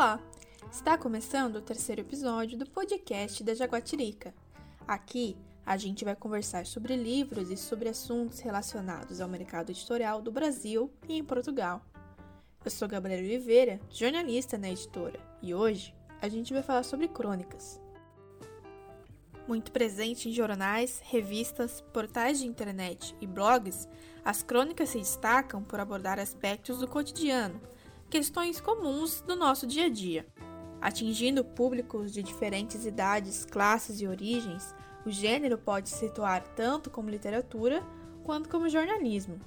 Olá! Está começando o terceiro episódio do podcast da Jaguatirica. Aqui a gente vai conversar sobre livros e sobre assuntos relacionados ao mercado editorial do Brasil e em Portugal. Eu sou Gabriela Oliveira, jornalista na editora, e hoje a gente vai falar sobre crônicas. Muito presente em jornais, revistas, portais de internet e blogs, as crônicas se destacam por abordar aspectos do cotidiano, questões comuns do nosso dia a dia. Atingindo públicos de diferentes idades, classes e origens, o gênero pode se situar tanto como literatura quanto como jornalismo.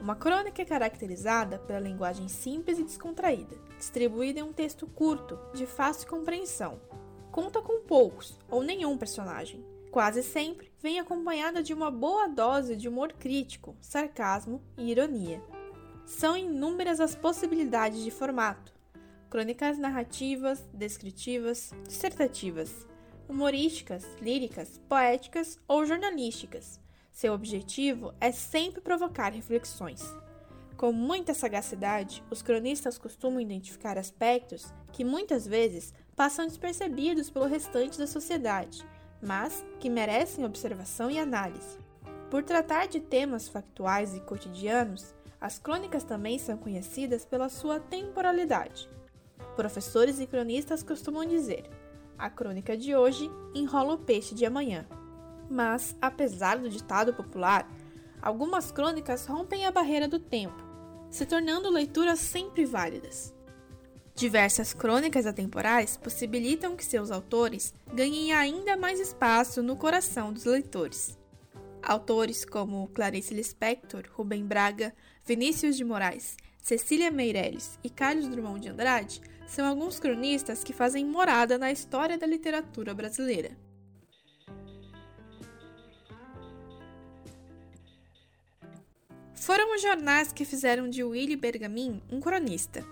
Uma crônica é caracterizada pela linguagem simples e descontraída, distribuída em um texto curto, de fácil compreensão. Conta com poucos ou nenhum personagem. Quase sempre vem acompanhada de uma boa dose de humor crítico, sarcasmo e ironia. São inúmeras as possibilidades de formato: crônicas narrativas, descritivas, dissertativas, humorísticas, líricas, poéticas ou jornalísticas. Seu objetivo é sempre provocar reflexões. Com muita sagacidade, os cronistas costumam identificar aspectos que muitas vezes passam despercebidos pelo restante da sociedade, mas que merecem observação e análise. Por tratar de temas factuais e cotidianos, as crônicas também são conhecidas pela sua temporalidade. Professores e cronistas costumam dizer: a crônica de hoje enrola o peixe de amanhã. Mas, apesar do ditado popular, algumas crônicas rompem a barreira do tempo, se tornando leituras sempre válidas. Diversas crônicas atemporais possibilitam que seus autores ganhem ainda mais espaço no coração dos leitores. Autores como Clarice Lispector, Rubem Braga, Vinícius de Moraes, Cecília Meirelles e Carlos Drummond de Andrade são alguns cronistas que fazem morada na história da literatura brasileira. Foram os jornais que fizeram de Willy Bergamin um cronista.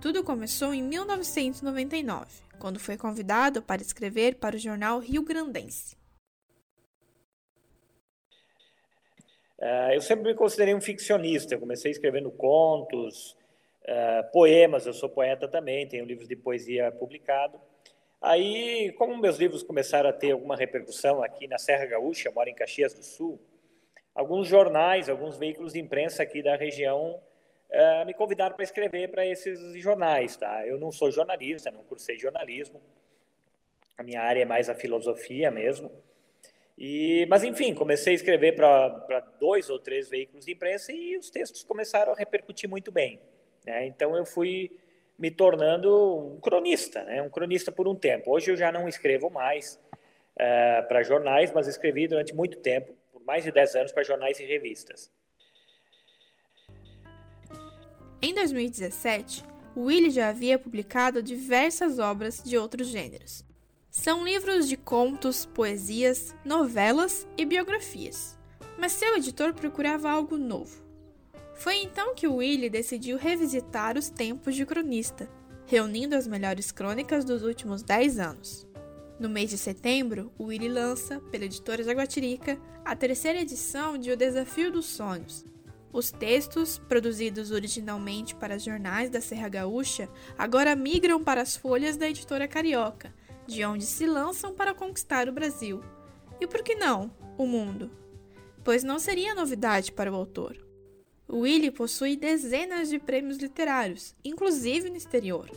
Tudo começou em 1999, quando foi convidado para escrever para o jornal Rio Grandense. Eu sempre me considerei um ficcionista. Eu comecei escrevendo contos, uh, poemas. Eu sou poeta também, tenho livros de poesia publicado. Aí, como meus livros começaram a ter alguma repercussão aqui na Serra Gaúcha, eu moro em Caxias do Sul, alguns jornais, alguns veículos de imprensa aqui da região uh, me convidaram para escrever para esses jornais. Tá? Eu não sou jornalista, não cursei jornalismo. A minha área é mais a filosofia mesmo. E, mas, enfim, comecei a escrever para dois ou três veículos de imprensa e os textos começaram a repercutir muito bem. Né? Então, eu fui me tornando um cronista, né? um cronista por um tempo. Hoje eu já não escrevo mais uh, para jornais, mas escrevi durante muito tempo, por mais de 10 anos, para jornais e revistas. Em 2017, Willie já havia publicado diversas obras de outros gêneros, são livros de contos, poesias, novelas e biografias. Mas seu editor procurava algo novo. Foi então que Willie decidiu revisitar os tempos de cronista, reunindo as melhores crônicas dos últimos 10 anos. No mês de setembro, o Willie lança, pela editora Jaguatirica, a terceira edição de O Desafio dos Sonhos. Os textos, produzidos originalmente para jornais da Serra Gaúcha, agora migram para as folhas da editora Carioca, de onde se lançam para conquistar o Brasil. E por que não o mundo? Pois não seria novidade para o autor. Willie possui dezenas de prêmios literários, inclusive no exterior.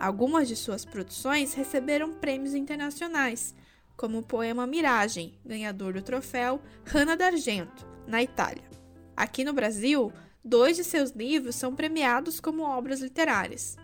Algumas de suas produções receberam prêmios internacionais, como o poema Miragem, ganhador do troféu Rana d'Argento, na Itália. Aqui no Brasil, dois de seus livros são premiados como obras literárias.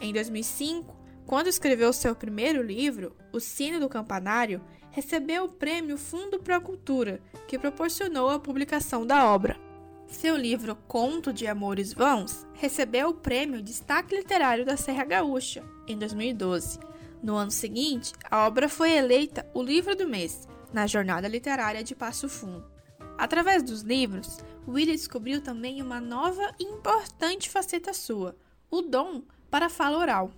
Em 2005, quando escreveu seu primeiro livro, O Sino do Campanário, recebeu o prêmio Fundo para a Cultura, que proporcionou a publicação da obra. Seu livro Conto de Amores Vãos recebeu o prêmio Destaque Literário da Serra Gaúcha, em 2012. No ano seguinte, a obra foi eleita o livro do mês na Jornada Literária de Passo Fundo. Através dos livros, Willie descobriu também uma nova e importante faceta sua, o dom para a fala oral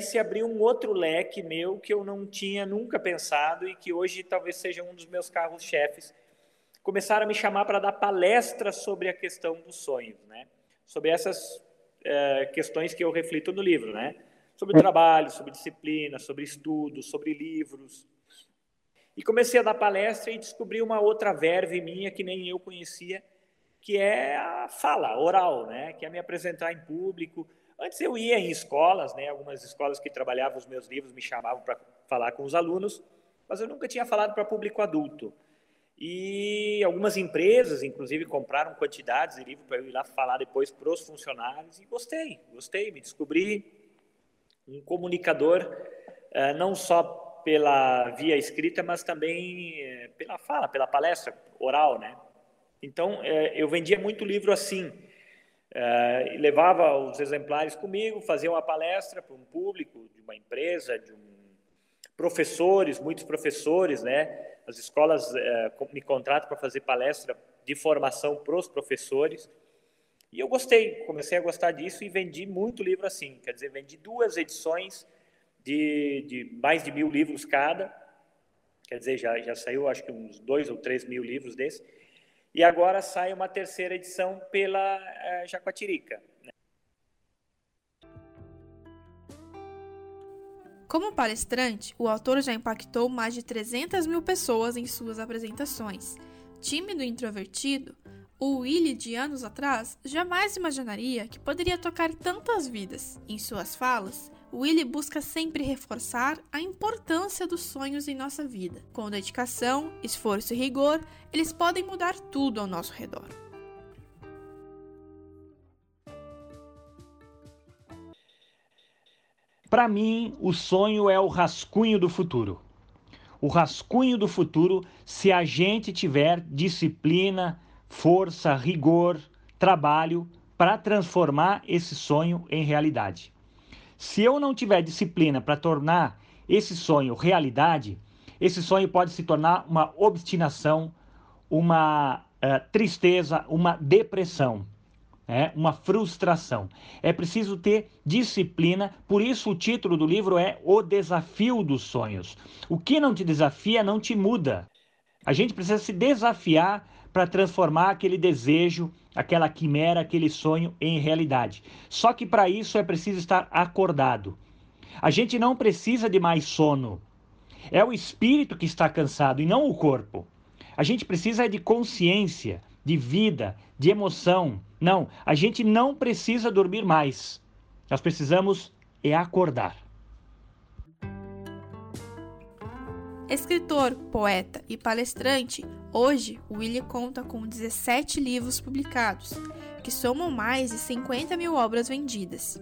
se abriu um outro leque meu que eu não tinha nunca pensado e que hoje talvez seja um dos meus carros-chefes. Começaram a me chamar para dar palestras sobre a questão dos sonhos, né? Sobre essas é, questões que eu reflito no livro, né? sobre trabalho, sobre disciplina, sobre estudos, sobre livros. E comecei a dar palestra e descobri uma outra verve minha que nem eu conhecia, que é a fala oral, né? Que é me apresentar em público. Antes eu ia em escolas, né? Algumas escolas que trabalhavam os meus livros me chamavam para falar com os alunos, mas eu nunca tinha falado para público adulto. E algumas empresas, inclusive, compraram quantidades de livros para eu ir lá falar depois para os funcionários. E gostei, gostei, me descobri um comunicador, eh, não só pela via escrita, mas também eh, pela fala, pela palestra oral, né? Então, eh, eu vendia muito livro assim. Levava os exemplares comigo, fazia uma palestra para um público de uma empresa, de um professores, muitos professores, né? As escolas é, me contratam para fazer palestra de formação para os professores. E eu gostei, comecei a gostar disso e vendi muito livro assim. Quer dizer, vendi duas edições de, de mais de mil livros cada. Quer dizer, já, já saiu acho que uns dois ou três mil livros desses. E agora sai uma terceira edição pela é, Jacuatirica. Como palestrante, o autor já impactou mais de 300 mil pessoas em suas apresentações. Tímido e introvertido, o Willie de anos atrás jamais imaginaria que poderia tocar tantas vidas. Em suas falas, Willie busca sempre reforçar a importância dos sonhos em nossa vida. Com dedicação, esforço e rigor, eles podem mudar tudo ao nosso redor. Para mim, o sonho é o rascunho do futuro. O rascunho do futuro, se a gente tiver disciplina, força, rigor, trabalho para transformar esse sonho em realidade. Se eu não tiver disciplina para tornar esse sonho realidade, esse sonho pode se tornar uma obstinação, uma uh, tristeza, uma depressão é uma frustração. É preciso ter disciplina, por isso o título do livro é O Desafio dos Sonhos. O que não te desafia não te muda. A gente precisa se desafiar para transformar aquele desejo, aquela quimera, aquele sonho em realidade. Só que para isso é preciso estar acordado. A gente não precisa de mais sono. É o espírito que está cansado e não o corpo. A gente precisa de consciência, de vida, de emoção. Não, a gente não precisa dormir mais. Nós precisamos é acordar. Escritor, poeta e palestrante, hoje Willie conta com 17 livros publicados, que somam mais de 50 mil obras vendidas.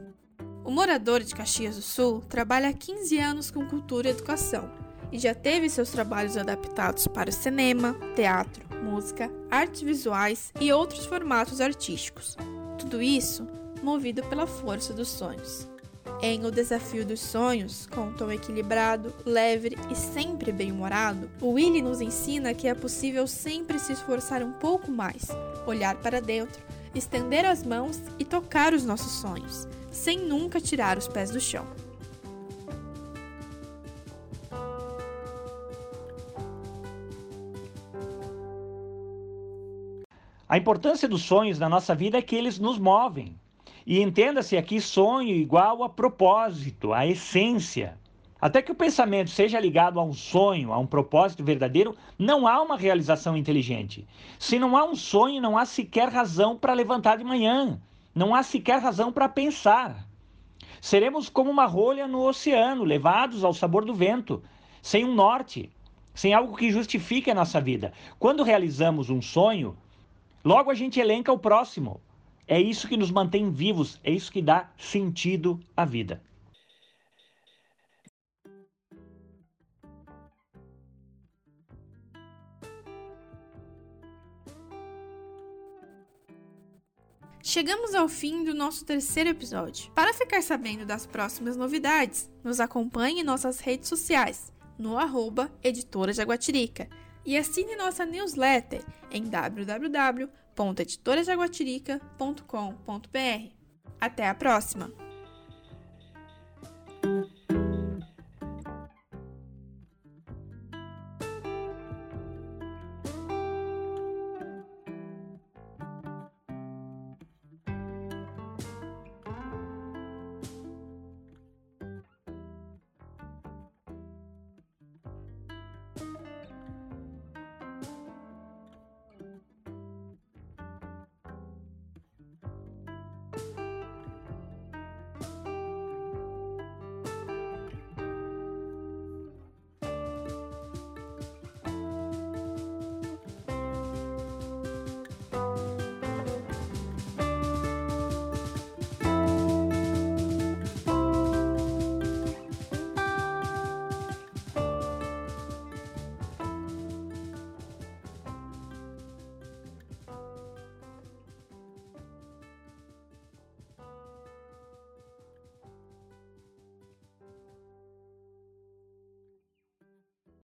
O morador de Caxias do Sul trabalha há 15 anos com cultura e educação e já teve seus trabalhos adaptados para cinema, teatro, música, artes visuais e outros formatos artísticos. Tudo isso movido pela força dos sonhos. Em O Desafio dos Sonhos, com um tom equilibrado, leve e sempre bem-humorado, o Willy nos ensina que é possível sempre se esforçar um pouco mais, olhar para dentro, estender as mãos e tocar os nossos sonhos, sem nunca tirar os pés do chão. A importância dos sonhos na nossa vida é que eles nos movem. E entenda-se aqui sonho igual a propósito, a essência. Até que o pensamento seja ligado a um sonho, a um propósito verdadeiro, não há uma realização inteligente. Se não há um sonho, não há sequer razão para levantar de manhã, não há sequer razão para pensar. Seremos como uma rolha no oceano, levados ao sabor do vento, sem um norte, sem algo que justifique a nossa vida. Quando realizamos um sonho, Logo a gente elenca o próximo. É isso que nos mantém vivos, é isso que dá sentido à vida. Chegamos ao fim do nosso terceiro episódio. Para ficar sabendo das próximas novidades, nos acompanhe em nossas redes sociais, no arroba Editora Jaguatirica e assine nossa newsletter em www.editorajaguatirica.com.br. Até a próxima!